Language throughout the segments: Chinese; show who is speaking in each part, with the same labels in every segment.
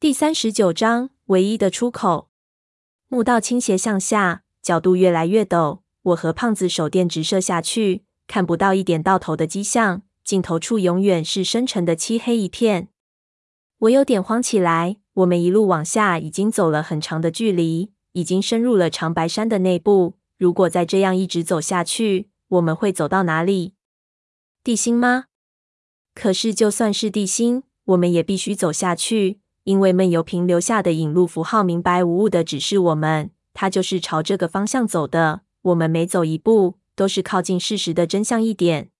Speaker 1: 第三十九章，唯一的出口。墓道倾斜向下，角度越来越陡。我和胖子手电直射下去，看不到一点到头的迹象，尽头处永远是深沉的漆黑一片。我有点慌起来。我们一路往下，已经走了很长的距离，已经深入了长白山的内部。如果再这样一直走下去，我们会走到哪里？地心吗？可是就算是地心，我们也必须走下去。因为闷油瓶留下的引路符号明白无误的指示我们，他就是朝这个方向走的。我们每走一步，都是靠近事实的真相一点。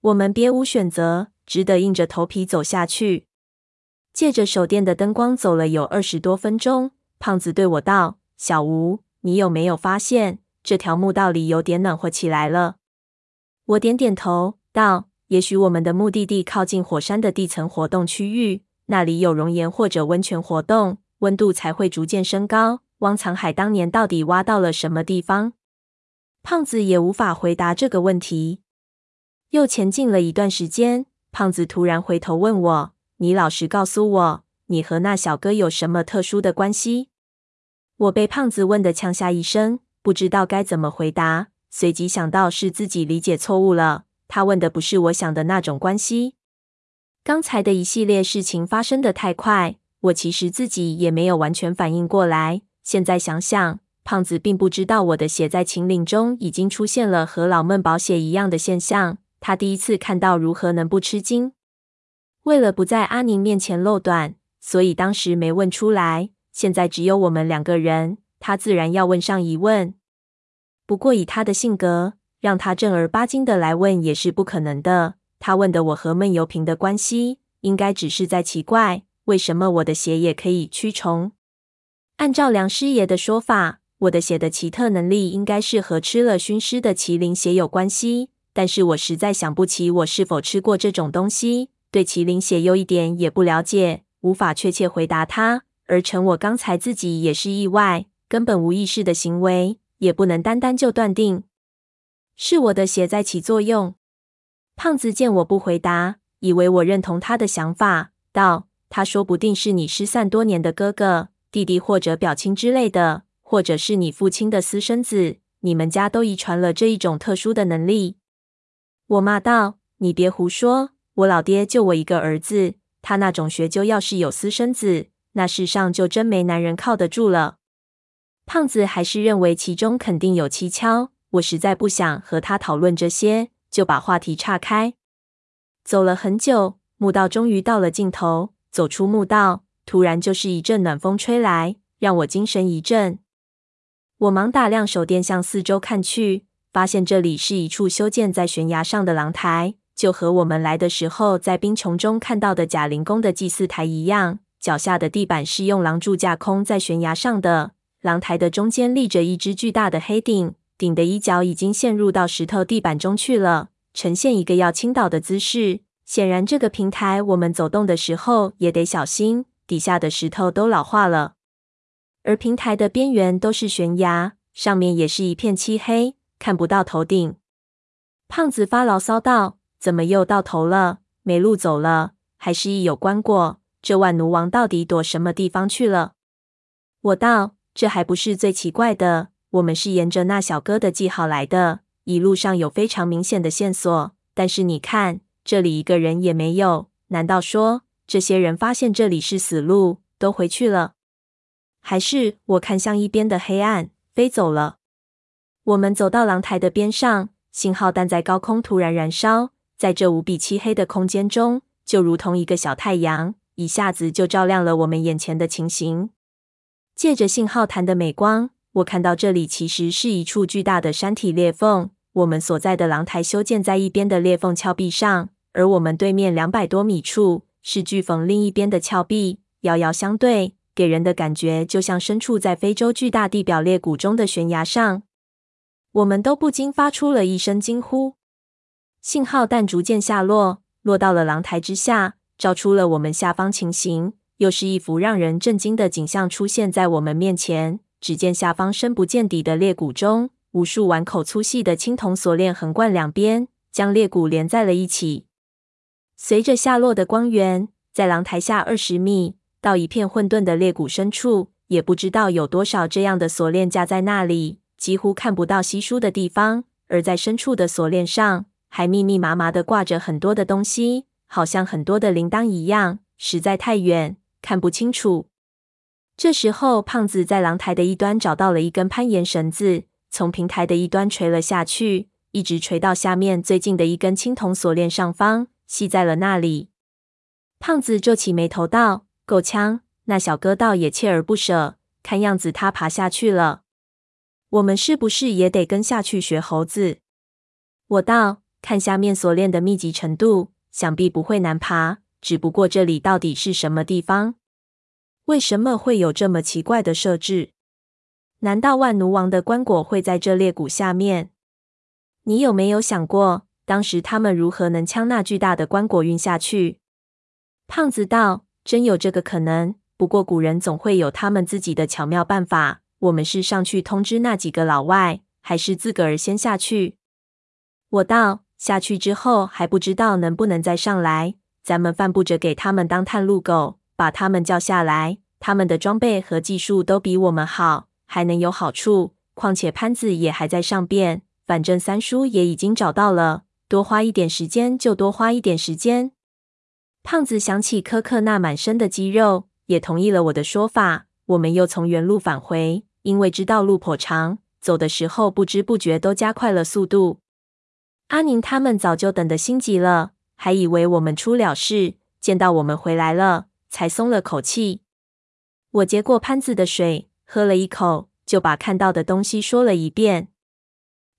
Speaker 1: 我们别无选择，只得硬着头皮走下去。借着手电的灯光，走了有二十多分钟。胖子对我道：“小吴，你有没有发现这条墓道里有点暖和起来了？”我点点头，道：“也许我们的目的地靠近火山的地层活动区域。”那里有熔岩或者温泉活动，温度才会逐渐升高。汪藏海当年到底挖到了什么地方？胖子也无法回答这个问题。又前进了一段时间，胖子突然回头问我：“你老实告诉我，你和那小哥有什么特殊的关系？”我被胖子问得呛下一声，不知道该怎么回答。随即想到是自己理解错误了，他问的不是我想的那种关系。刚才的一系列事情发生的太快，我其实自己也没有完全反应过来。现在想想，胖子并不知道我的血在秦岭中已经出现了和老闷宝血一样的现象。他第一次看到，如何能不吃惊？为了不在阿宁面前漏短，所以当时没问出来。现在只有我们两个人，他自然要问上一问。不过以他的性格，让他正儿八经的来问也是不可能的。他问的我和闷油瓶的关系，应该只是在奇怪，为什么我的血也可以驱虫？按照梁师爷的说法，我的血的奇特能力应该是和吃了熏尸的麒麟血有关系。但是我实在想不起我是否吃过这种东西，对麒麟血又一点也不了解，无法确切回答他。而趁我刚才自己也是意外，根本无意识的行为，也不能单单就断定是我的血在起作用。胖子见我不回答，以为我认同他的想法，道：“他说不定是你失散多年的哥哥、弟弟或者表亲之类的，或者是你父亲的私生子。你们家都遗传了这一种特殊的能力。”我骂道：“你别胡说！我老爹就我一个儿子，他那种学究要是有私生子，那世上就真没男人靠得住了。”胖子还是认为其中肯定有蹊跷，我实在不想和他讨论这些。就把话题岔开，走了很久，墓道终于到了尽头。走出墓道，突然就是一阵暖风吹来，让我精神一振。我忙打亮手电向四周看去，发现这里是一处修建在悬崖上的廊台，就和我们来的时候在冰穹中看到的贾灵宫的祭祀台一样。脚下的地板是用廊柱架空在悬崖上的，廊台的中间立着一只巨大的黑鼎。顶的一角已经陷入到石头地板中去了，呈现一个要倾倒的姿势。显然，这个平台我们走动的时候也得小心，底下的石头都老化了。而平台的边缘都是悬崖，上面也是一片漆黑，看不到头顶。胖子发牢骚道：“怎么又到头了？没路走了，还是一有棺椁？这万奴王到底躲什么地方去了？”我道：“这还不是最奇怪的。”我们是沿着那小哥的记号来的，一路上有非常明显的线索。但是你看，这里一个人也没有。难道说这些人发现这里是死路，都回去了？还是我看向一边的黑暗，飞走了？我们走到廊台的边上，信号弹在高空突然燃烧，在这无比漆黑的空间中，就如同一个小太阳，一下子就照亮了我们眼前的情形。借着信号弹的美光。我看到这里其实是一处巨大的山体裂缝，我们所在的廊台修建在一边的裂缝峭壁上，而我们对面两百多米处是巨缝另一边的峭壁，遥遥相对，给人的感觉就像身处在非洲巨大地表裂谷中的悬崖上。我们都不禁发出了一声惊呼。信号弹逐渐下落，落到了廊台之下，照出了我们下方情形，又是一幅让人震惊的景象出现在我们面前。只见下方深不见底的裂谷中，无数碗口粗细的青铜锁链横贯两边，将裂谷连在了一起。随着下落的光源，在廊台下二十米，到一片混沌的裂谷深处，也不知道有多少这样的锁链架在那里，几乎看不到稀疏的地方。而在深处的锁链上，还密密麻麻地挂着很多的东西，好像很多的铃铛一样，实在太远，看不清楚。这时候，胖子在廊台的一端找到了一根攀岩绳子，从平台的一端垂了下去，一直垂到下面最近的一根青铜锁链上方，系在了那里。胖子皱起眉头道：“够呛。”那小哥倒也锲而不舍，看样子他爬下去了。我们是不是也得跟下去学猴子？我道：“看下面锁链的密集程度，想必不会难爬。只不过这里到底是什么地方？为什么会有这么奇怪的设置？难道万奴王的棺椁会在这裂谷下面？你有没有想过，当时他们如何能将那巨大的棺椁运下去？”胖子道：“真有这个可能。”不过古人总会有他们自己的巧妙办法。我们是上去通知那几个老外，还是自个儿先下去？我道，下去之后还不知道能不能再上来。咱们犯不着给他们当探路狗，把他们叫下来。他们的装备和技术都比我们好，还能有好处。况且潘子也还在上边，反正三叔也已经找到了，多花一点时间就多花一点时间。胖子想起柯克那满身的肌肉。也同意了我的说法。我们又从原路返回，因为知道路颇长，走的时候不知不觉都加快了速度。阿宁他们早就等得心急了，还以为我们出了事，见到我们回来了，才松了口气。我接过潘子的水，喝了一口，就把看到的东西说了一遍。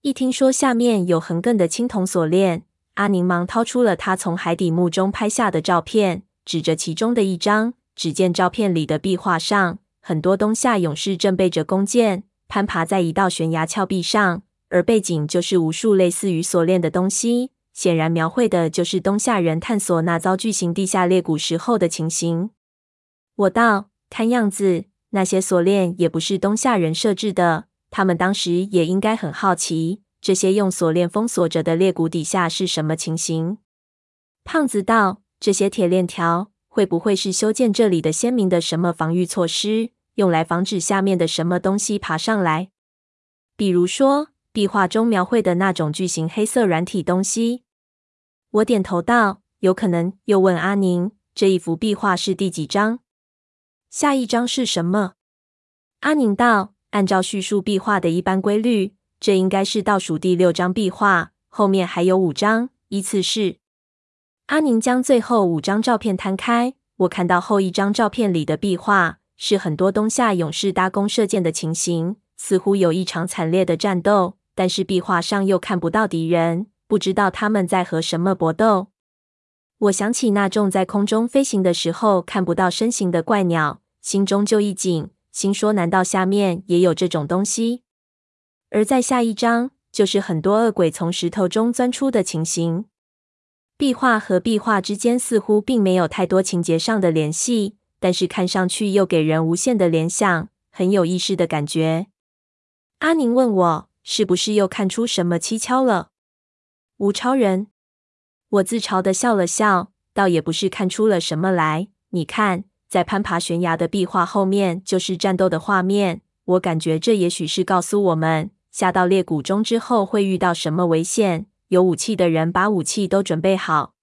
Speaker 1: 一听说下面有横亘的青铜锁链，阿宁忙掏出了他从海底墓中拍下的照片，指着其中的一张。只见照片里的壁画上，很多东夏勇士正背着弓箭攀爬在一道悬崖峭壁上，而背景就是无数类似于锁链的东西，显然描绘的就是东夏人探索那遭巨型地下裂谷时候的情形。我道：看样子那些锁链也不是东夏人设置的，他们当时也应该很好奇，这些用锁链封锁着的裂谷底下是什么情形。胖子道：这些铁链条。会不会是修建这里的先民的什么防御措施，用来防止下面的什么东西爬上来？比如说壁画中描绘的那种巨型黑色软体东西。我点头道：“有可能。”又问阿宁：“这一幅壁画是第几张？下一张是什么？”阿宁道：“按照叙述壁画的一般规律，这应该是倒数第六张壁画，后面还有五张，依次是。”阿宁将最后五张照片摊开，我看到后一张照片里的壁画是很多东夏勇士搭弓射箭的情形，似乎有一场惨烈的战斗，但是壁画上又看不到敌人，不知道他们在和什么搏斗。我想起那种在空中飞行的时候看不到身形的怪鸟，心中就一紧，心说：难道下面也有这种东西？而在下一章，就是很多恶鬼从石头中钻出的情形。壁画和壁画之间似乎并没有太多情节上的联系，但是看上去又给人无限的联想，很有意识的感觉。阿宁问我是不是又看出什么蹊跷了？吴超人，我自嘲的笑了笑，倒也不是看出了什么来。你看，在攀爬悬崖的壁画后面就是战斗的画面，我感觉这也许是告诉我们，下到裂谷中之后会遇到什么危险。有武器的人把武器都准备好。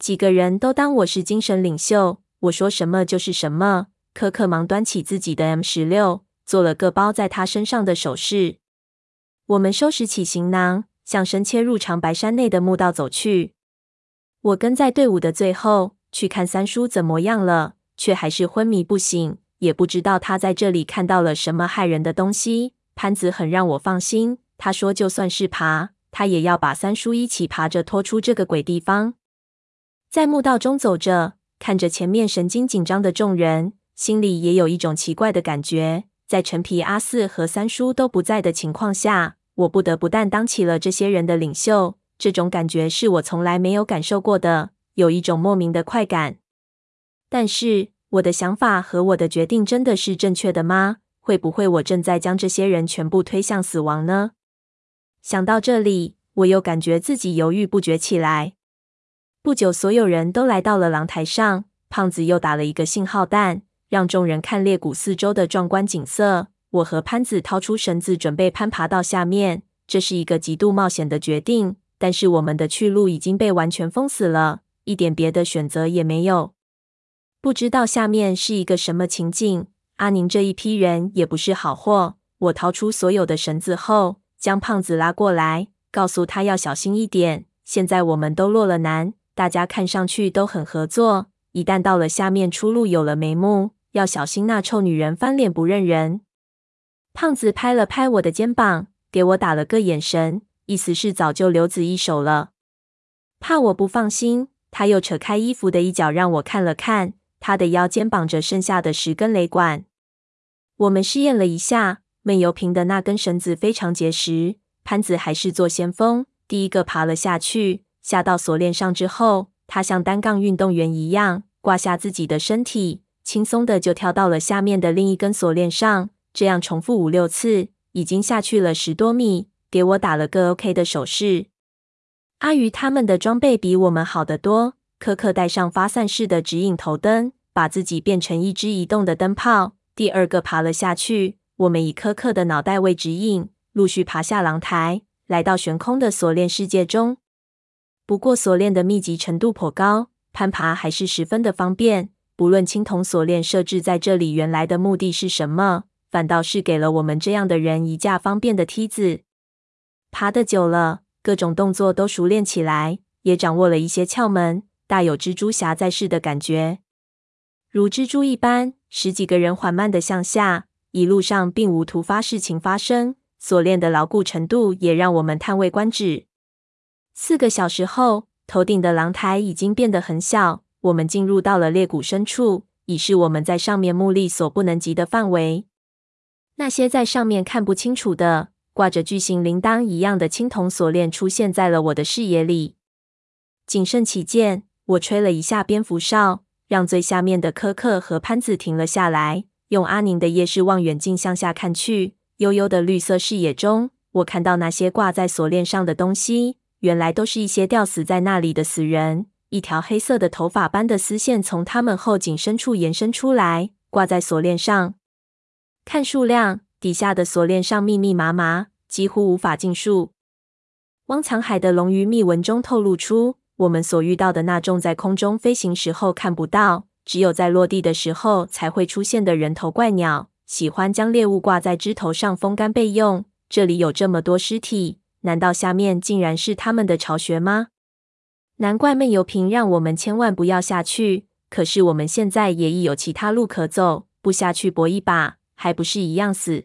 Speaker 1: 几个人都当我是精神领袖，我说什么就是什么。柯克忙端起自己的 M 十六，做了个包在他身上的手势。我们收拾起行囊，向深切入长白山内的墓道走去。我跟在队伍的最后，去看三叔怎么样了，却还是昏迷不醒，也不知道他在这里看到了什么骇人的东西。潘子很让我放心，他说就算是爬。他也要把三叔一起爬着拖出这个鬼地方。在墓道中走着，看着前面神经紧张的众人，心里也有一种奇怪的感觉。在陈皮、阿四和三叔都不在的情况下，我不得不担当起了这些人的领袖。这种感觉是我从来没有感受过的，有一种莫名的快感。但是，我的想法和我的决定真的是正确的吗？会不会我正在将这些人全部推向死亡呢？想到这里，我又感觉自己犹豫不决起来。不久，所有人都来到了廊台上，胖子又打了一个信号弹，让众人看裂谷四周的壮观景色。我和潘子掏出绳子，准备攀爬到下面。这是一个极度冒险的决定，但是我们的去路已经被完全封死了，一点别的选择也没有。不知道下面是一个什么情境。阿宁这一批人也不是好货。我掏出所有的绳子后，将胖子拉过来，告诉他要小心一点。现在我们都落了难，大家看上去都很合作。一旦到了下面，出路有了眉目，要小心那臭女人翻脸不认人。胖子拍了拍我的肩膀，给我打了个眼神，意思是早就留子一手了。怕我不放心，他又扯开衣服的一角让我看了看，他的腰间绑着剩下的十根雷管。我们试验了一下，闷油瓶的那根绳子非常结实。潘子还是做先锋，第一个爬了下去。下到锁链上之后，他像单杠运动员一样挂下自己的身体，轻松的就跳到了下面的另一根锁链上。这样重复五六次，已经下去了十多米，给我打了个 OK 的手势。阿鱼他们的装备比我们好得多，颗颗带上发散式的指引头灯，把自己变成一只移动的灯泡。第二个爬了下去，我们以颗颗的脑袋为指引，陆续爬下廊台，来到悬空的锁链世界中。不过锁链的密集程度颇高，攀爬还是十分的方便。不论青铜锁链设置在这里原来的目的是什么。反倒是给了我们这样的人一架方便的梯子。爬得久了，各种动作都熟练起来，也掌握了一些窍门，大有蜘蛛侠在世的感觉。如蜘蛛一般，十几个人缓慢地向下，一路上并无突发事情发生，锁链的牢固程度也让我们叹为观止。四个小时后，头顶的廊台已经变得很小，我们进入到了裂谷深处，已是我们在上面目力所不能及的范围。那些在上面看不清楚的，挂着巨型铃铛一样的青铜锁链出现在了我的视野里。谨慎起见，我吹了一下蝙蝠哨，让最下面的柯克和潘子停了下来，用阿宁的夜视望远镜向下看去。幽幽的绿色视野中，我看到那些挂在锁链上的东西，原来都是一些吊死在那里的死人。一条黑色的头发般的丝线从他们后颈深处延伸出来，挂在锁链上。看数量，底下的锁链上密密麻麻，几乎无法尽数。汪藏海的龙鱼密文中透露出我们所遇到的那种在空中飞行时候看不到，只有在落地的时候才会出现的人头怪鸟，喜欢将猎物挂在枝头上风干备用。这里有这么多尸体，难道下面竟然是他们的巢穴吗？难怪闷油瓶让我们千万不要下去。可是我们现在也已有其他路可走，不下去搏一把。还不是一样死？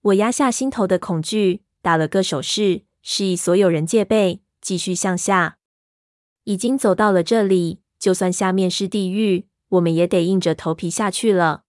Speaker 1: 我压下心头的恐惧，打了个手势，示意所有人戒备，继续向下。已经走到了这里，就算下面是地狱，我们也得硬着头皮下去了。